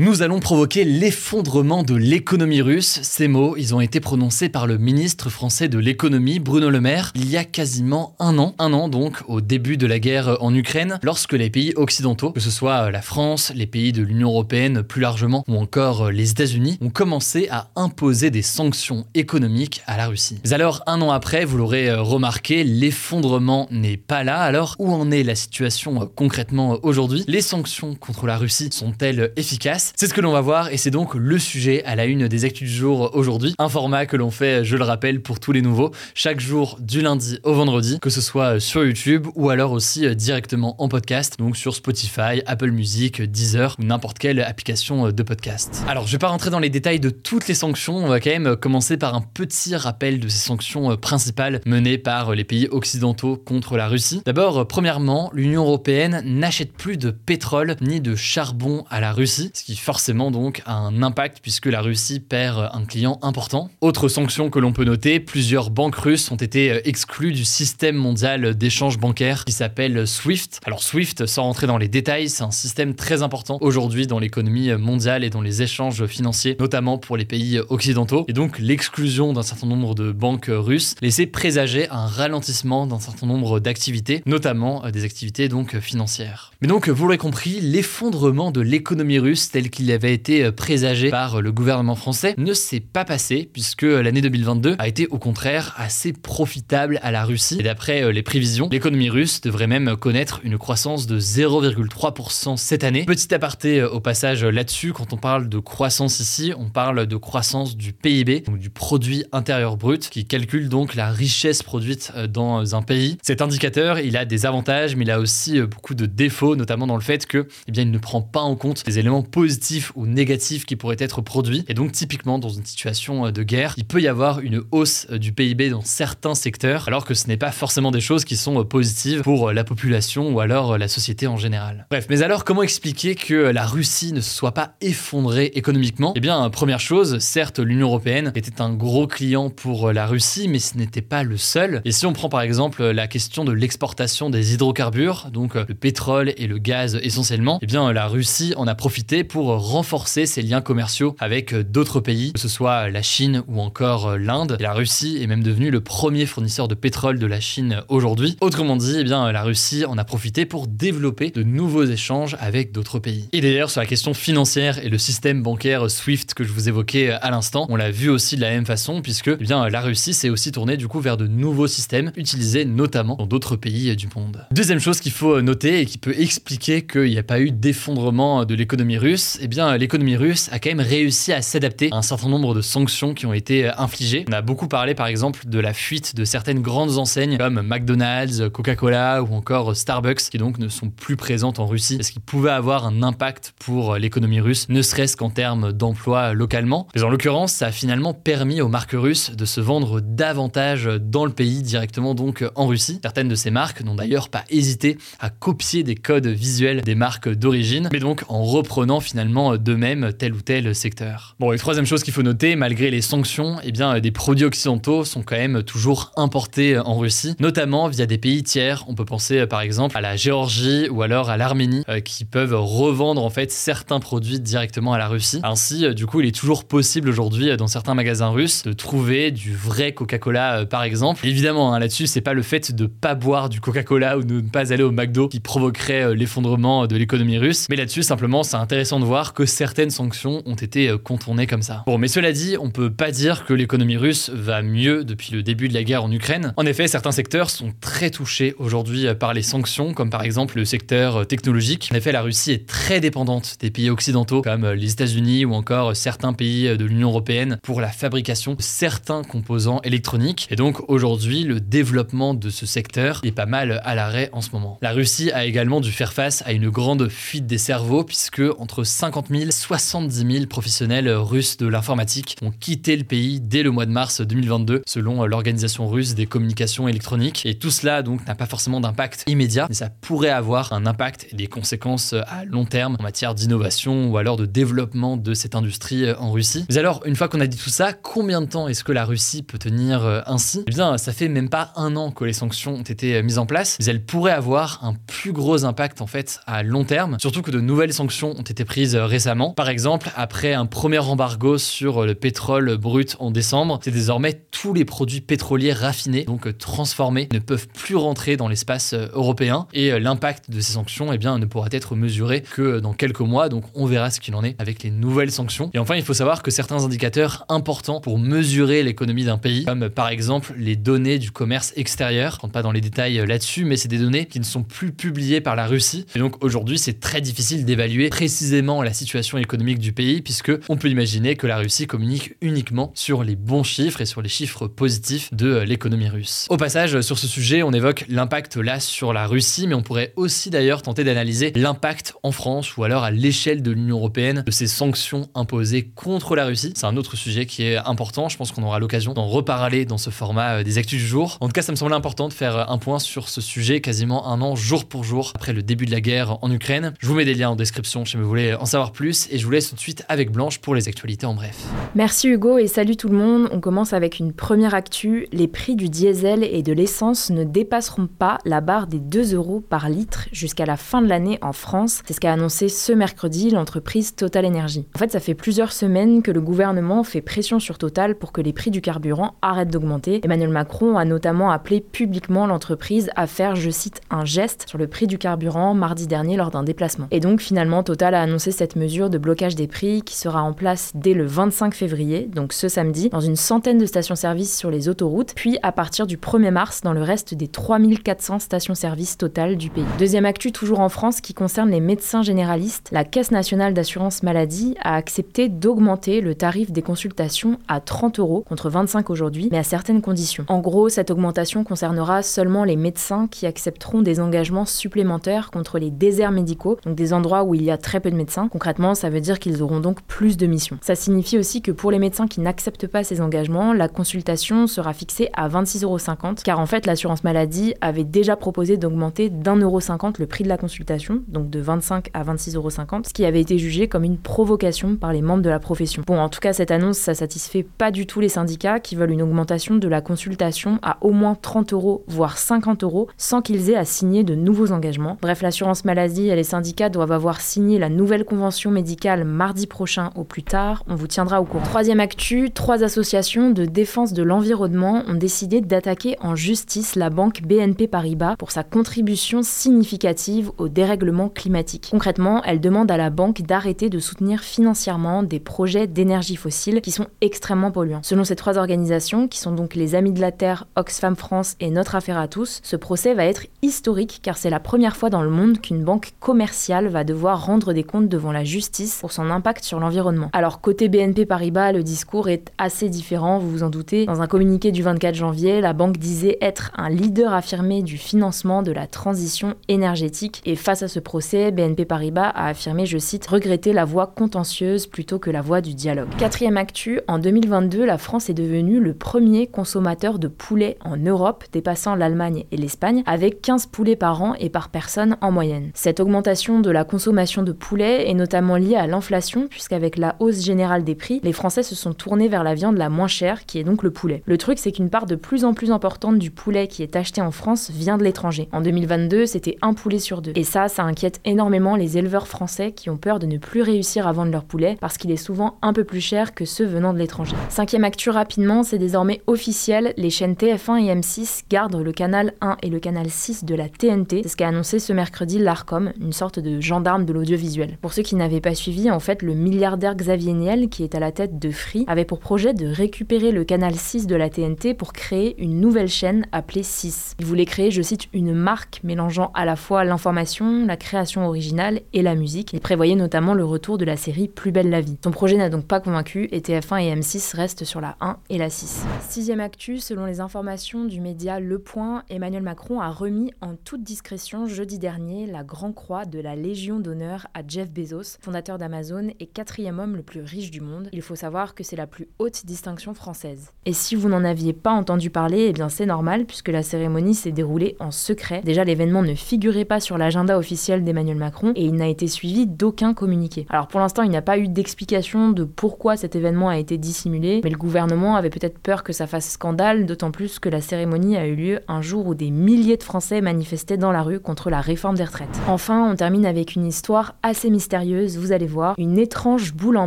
Nous allons provoquer l'effondrement de l'économie russe. Ces mots, ils ont été prononcés par le ministre français de l'économie, Bruno Le Maire, il y a quasiment un an. Un an donc, au début de la guerre en Ukraine, lorsque les pays occidentaux, que ce soit la France, les pays de l'Union Européenne plus largement, ou encore les États-Unis, ont commencé à imposer des sanctions économiques à la Russie. Mais alors, un an après, vous l'aurez remarqué, l'effondrement n'est pas là. Alors, où en est la situation concrètement aujourd'hui? Les sanctions contre la Russie sont-elles efficaces? C'est ce que l'on va voir et c'est donc le sujet à la une des actus du jour aujourd'hui. Un format que l'on fait, je le rappelle, pour tous les nouveaux, chaque jour du lundi au vendredi, que ce soit sur YouTube ou alors aussi euh, directement en podcast, donc sur Spotify, Apple Music, Deezer ou n'importe quelle application euh, de podcast. Alors je vais pas rentrer dans les détails de toutes les sanctions, on va quand même commencer par un petit rappel de ces sanctions euh, principales menées par les pays occidentaux contre la Russie. D'abord, premièrement, l'Union européenne n'achète plus de pétrole ni de charbon à la Russie, qui forcément donc a un impact puisque la Russie perd un client important. Autre sanction que l'on peut noter, plusieurs banques russes ont été euh, exclues du système mondial d'échange bancaire qui s'appelle SWIFT. Alors SWIFT, sans rentrer dans les détails, c'est un système très important aujourd'hui dans l'économie mondiale et dans les échanges financiers, notamment pour les pays occidentaux. Et donc l'exclusion d'un certain nombre de banques russes laissait présager un ralentissement d'un certain nombre d'activités, notamment euh, des activités donc financières. Mais donc vous l'aurez compris, l'effondrement de l'économie russe tel qu'il avait été euh, présagé par euh, le gouvernement français ne s'est pas passé puisque euh, l'année 2022 a été au contraire assez profitable à la Russie. Et d'après les prévisions, l'économie russe devrait même connaître une croissance de 0,3% cette année. Petit aparté au passage là-dessus, quand on parle de croissance ici, on parle de croissance du PIB, donc du produit intérieur brut, qui calcule donc la richesse produite dans un pays. Cet indicateur, il a des avantages, mais il a aussi beaucoup de défauts, notamment dans le fait que, eh bien, il ne prend pas en compte les éléments positifs ou négatif qui pourrait être produit. Et donc typiquement dans une situation euh, de guerre, il peut y avoir une hausse euh, du PIB dans certains secteurs, alors que ce n'est pas forcément des choses qui sont euh, positives pour la population ou alors la société en général. Bref, mais alors comment expliquer que la Russie ne se soit pas effondrée économiquement? Eh bien, première chose, certes l'Union européenne était un gros client pour la Russie, mais ce n'était pas le seul. Et si on prend par exemple la question de l'exportation des hydrocarbures, donc le pétrole et le gaz essentiellement, eh bien la Russie en a profité pour renforcer ses liens commerciaux avec euh, d'autres pays, que ce soit la Chine ou encore euh, l'Inde. La Russie est même devenue le premier fournisseur de pétrole de la Chine aujourd'hui. Autrement dit, eh bien, la Russie en a profité pour développer de nouveaux échanges avec d'autres pays. Et d'ailleurs, sur la question financière et le système bancaire SWIFT que je vous évoquais euh, à l'instant, on l'a vu aussi de la même façon, puisque eh bien, la Russie s'est aussi tournée du coup vers de nouveaux systèmes utilisés notamment dans d'autres pays du monde. Deuxième chose qu'il faut noter et qui peut expliquer qu'il n'y a pas eu d'effondrement de l'économie russe, eh bien, l'économie russe a quand même réussi à s'adapter à un certain nombre de sanctions qui ont été euh, infligées. On a beaucoup parlé, par exemple, de la fuite de certaines grandes enseignes comme McDonald's, Coca-Cola ou encore Starbucks, qui donc ne sont plus présentes en Russie, parce qu'ils pouvaient avoir un impact pour l'économie russe, ne serait-ce qu'en termes d'emploi localement. Mais en l'occurrence, ça a finalement permis aux marques russes de se vendre davantage dans le pays, directement donc en Russie. Certaines de ces marques n'ont d'ailleurs pas hésité à copier des codes visuels des marques d'origine, mais donc en reprenant finalement de même tel ou tel secteur. Bon, et troisième chose qu'il faut noter, malgré les sanctions, eh bien, des produits occidentaux sont quand même toujours importés en Russie, notamment via des pays tiers. On peut penser par exemple à la Géorgie ou alors à l'Arménie, euh, qui peuvent revendre en fait certains produits directement à la Russie. Ainsi, euh, du coup, il est toujours possible aujourd'hui dans certains magasins russes de trouver du vrai Coca-Cola, euh, par exemple. Évidemment, hein, là-dessus, c'est pas le fait de pas boire du Coca-Cola ou de ne pas aller au McDo qui provoquerait l'effondrement de l'économie russe, mais là-dessus, simplement, c'est intéressant de que certaines sanctions ont été euh, contournées comme ça. Bon, mais cela dit, on peut pas dire que l'économie russe va mieux depuis le début de la guerre en Ukraine. En effet, certains secteurs sont très touchés aujourd'hui euh, par les sanctions, comme par exemple le secteur technologique. En effet, la Russie est très dépendante des pays occidentaux, comme les États-Unis ou encore certains pays de l'Union européenne, pour la fabrication de certains composants électroniques. Et donc aujourd'hui, le développement de ce secteur est pas mal à l'arrêt en ce moment. La Russie a également dû faire face à une grande fuite des cerveaux, puisque entre 50 000 et 70 000 professionnels russes de l'informatique ont quitté le pays dès le mois de mars 2022, selon l'Organisation russe des communications électroniques. Et tout cela donc n'a pas forcément d'impact immédiat, mais ça pourrait avoir un impact et des conséquences à long terme en matière d'innovation ou alors de développement de cette industrie en Russie. Mais alors, une fois qu'on a dit tout ça, combien de temps est-ce que la Russie peut tenir euh, ainsi? Eh bien, ça fait même pas un an que les sanctions ont été euh, mises en place, mais elles pourraient avoir un plus gros impact en fait à long terme, surtout que de nouvelles sanctions ont été prises euh, récemment. Par exemple, après un premier embargo sur le pétrole brut en décembre, c'est désormais tous les produits pétroliers raffinés, donc transformés, ne peuvent plus rentrer dans l'espace européen et l'impact de ces sanctions eh bien, ne pourra être mesuré que dans quelques mois, donc on verra ce qu'il en est avec les nouvelles sanctions. Et enfin, il faut savoir que certains indicateurs importants pour mesurer l'économie d'un pays, comme par exemple les données du commerce extérieur. Je rentre pas dans les détails euh, là-dessus, mais c'est des données qui ne sont plus publiées par la Russie. Et donc aujourd'hui, c'est très difficile d'évaluer précisément la situation économique du pays, puisque on peut imaginer que la Russie communique uniquement sur les bons chiffres et sur les chiffres positifs de euh, l'économie russe. Au passage, sur ce sujet, on évoque l'impact là sur la Russie, mais on pourrait aussi d'ailleurs tenter d'analyser l'impact en France ou alors à l'échelle de l'Union européenne de ces sanctions imposées contre la Russie. C'est un autre sujet qui est important. Je pense qu'on aura l'occasion d'en reparler dans ce format euh, des actus du jour. En tout cas, ça me semblait important de faire euh, un point sur ce sujet quasiment un an jour pour jour après le début de la guerre en Ukraine. Je vous mets des liens en description si vous voulez en savoir plus et je vous laisse tout de suite avec Blanche pour les actualités en bref. Merci Hugo et salut tout le monde. On commence avec une première actu. Les prix du diesel et de l'essence ne dépasseront pas la barre des 2 euros par litre jusqu'à la fin de l'année en France. C'est ce qu'a annoncé ce mercredi l'entreprise Total Energy. En fait, ça fait plusieurs semaines que le gouvernement fait pression sur Total pour que les prix du carburant arrêtent d'augmenter. Emmanuel Macron a notamment appelé publiquement l'entreprise à faire, je cite, un geste sur le prix du carburant mardi dernier lors d'un déplacement. Et donc finalement, Total a annoncé cette mesure de blocage des prix qui sera en place dès le 25 février, donc ce samedi, dans une centaine de stations-service sur les autoroutes, puis à partir du 1er mars dans le reste des 3400 stations-service totales du pays. Deuxième actu toujours en France qui concerne les médecins généralistes, la Caisse nationale d'assurance maladie a accepté d'augmenter le tarif des consultations à 30 euros contre 25 aujourd'hui, mais à certaines conditions. En gros, cette augmentation concernera seulement les médecins qui accepteront des engagements supplémentaires contre les déserts médicaux, donc des endroits où il y a très peu de médecins. Concrètement, ça veut dire qu'ils auront donc plus de missions. Ça signifie aussi que pour les médecins qui n'acceptent pas ces engagements, la consultation sera fixée à 26,50 euros, car en fait, l'assurance maladie avait déjà proposé d'augmenter d'un euro cinquante le prix de la consultation, donc de 25 à 26,50 euros, ce qui avait été jugé comme une provocation par les membres de la profession. Bon, en tout cas, cette annonce, ça satisfait pas du tout les syndicats qui veulent une augmentation de la consultation à au moins 30 euros, voire 50 euros, sans qu'ils aient à signer de nouveaux engagements. Bref, l'assurance maladie et les syndicats doivent avoir signé la nouvelle convention médicale mardi prochain au plus tard. On vous tiendra au courant. Troisième actu, trois associations de défense de l'environnement ont décidé d'attaquer en justice la banque BNP Paribas pour sa contribution significative au dérèglement climatique. Concrètement, elles demandent à la banque d'arrêter de soutenir financièrement des projets d'énergie fossile qui sont extrêmement polluants. Selon ces trois organisations, qui sont donc les Amis de la Terre, Oxfam France et Notre Affaire à tous, ce procès va être historique car c'est la première fois dans le monde qu'une banque commerciale va devoir rendre des comptes devant la justice pour son impact sur l'environnement. Alors côté BNP Paribas, le discours est assez différent, vous vous en doutez. Dans un communiqué du 24 janvier, la banque disait être un leader affirmé du financement de la transition énergétique et face à ce procès, BNP Paribas a affirmé, je cite, regretter la voie contentieuse plutôt que la voie du dialogue. Quatrième actu, en 2022, la France est devenue le premier consommateur de poulet en Europe, dépassant l'Allemagne et l'Espagne, avec 15 poulets par an et par personne en moyenne. Cette augmentation de la consommation de poulet est notamment liée à l'inflation, puisqu'avec la hausse générale des prix, les Français se sont tournés vers la viande la moins chère, qui est donc le poulet. Le truc, c'est qu'une part de plus en plus importante du poulet qui est acheté en France vient de l'étranger. En 2022, c'était un poulet sur deux. Et ça, ça inquiète énormément les éleveurs français qui ont peur de ne plus réussir à vendre leur poulet parce qu'il est souvent un peu plus cher que ceux venant de l'étranger. Cinquième actu rapidement, c'est désormais officiel, les chaînes TF1 et M6 gardent le canal 1 et le canal 6 de la TNT. C'est ce qu'a annoncé ce mercredi l'ARCOM, une sorte de gendarme de l'audiovisuel. Pour ceux qui n'avaient pas suivi, en fait, le milliardaire Xavier Niel, qui est à la tête de Free, avait pour projet de récupérer le canal 6 de la TNT pour créer une nouvelle chaîne appelée 6. Il voulait créer, je cite, une marque mélangeant à la fois l'information, la création originale et la musique. Il prévoyait notamment le retour de la série Plus belle la vie. Son projet n'a donc pas convaincu et TF1 et M6 restent sur la 1 et la 6. Sixième actu, selon les informations du média Le Point, Emmanuel Macron a remis en toute discrétion jeudi dernier la Grand Croix de la Légion d'honneur à Jeff Bezos, fondateur d'Amazon et quatrième homme le plus riche du monde. Il faut savoir que c'est la plus haute distinction française. Et si vous n'en aviez pas entendu parler, eh bien c'est normal puisque la cérémonie s'est déroulée en secret. Déjà l'événement ne figurait pas sur l'agenda officiel d'Emmanuel Macron et il n'a été suivi d'aucun communiqué. Alors pour l'instant, il n'y a pas eu d'explication de pourquoi cet événement a été dissimulé, mais le gouvernement avait peut-être peur que ça fasse scandale, d'autant plus que la cérémonie a eu lieu un jour où des milliers de Français manifestaient dans la rue contre la réforme des retraites. Enfin, on termine avec une histoire assez mystérieuse, vous allez voir. Une étrange boule en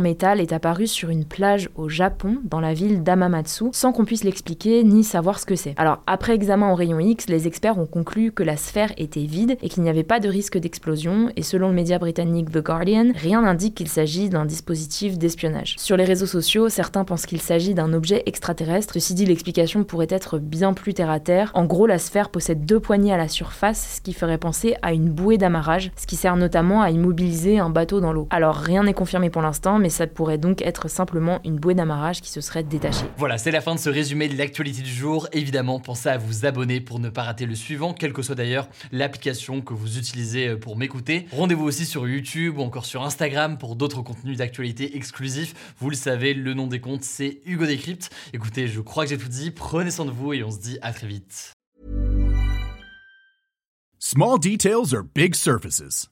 métal est apparue sur une plage au Japon, dans la ville d'Amamatsu, sans qu'on puisse l'expliquer ni savoir ce que c'est. Alors, après examen au rayon X, les experts ont conclu que la sphère était vide et qu'il n'y avait pas de risque d'explosion, et selon le média britannique The Guardian, rien n'indique qu'il s'agit d'un dispositif d'espionnage. Sur les réseaux sociaux, certains pensent qu'il s'agit d'un objet extraterrestre. Ceci dit, l'explication pourrait être bien plus terre à terre. En gros, la sphère possède deux poignées à la surface, ce qui ferait penser à une bouée d'amarrage, ce qui sert notamment à immobiliser un bateau dans l'eau. Alors rien n'est confirmé pour l'instant, mais ça pourrait donc être simplement une bouée d'amarrage qui se serait détachée. Voilà, c'est la fin de ce résumé de l'actualité du jour. Évidemment, pensez à vous abonner pour ne pas rater le suivant, quelle que soit d'ailleurs l'application que vous utilisez pour m'écouter. Rendez-vous aussi sur YouTube ou encore sur Instagram pour d'autres contenus d'actualité exclusifs. Vous le savez, le nom des comptes, c'est Hugo Décrypte. Écoutez, je crois que j'ai tout dit. Prenez soin de vous et on se dit à très vite. Small details are big surfaces.